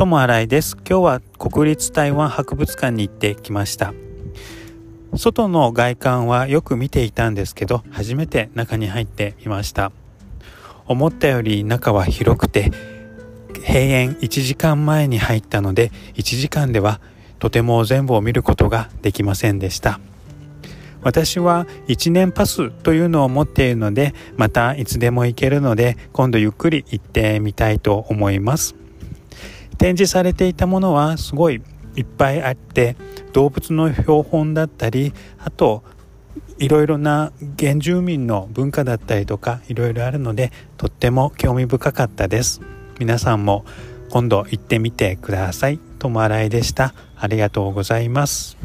友新井です。今日は国立台湾博物館に行ってきました。外の外観はよく見ていたんですけど初めて中に入ってみました。思ったより中は広くて閉園1時間前に入ったので1時間ではとても全部を見ることができませんでした。私は1年パスというのを持っているのでまたいつでも行けるので今度ゆっくり行ってみたいと思います。展示されていたものはすごいいっぱいあって動物の標本だったりあといろいろな原住民の文化だったりとかいろいろあるのでとっても興味深かったです。皆さんも今度行ってみてください。友新井でした。ありがとうございます。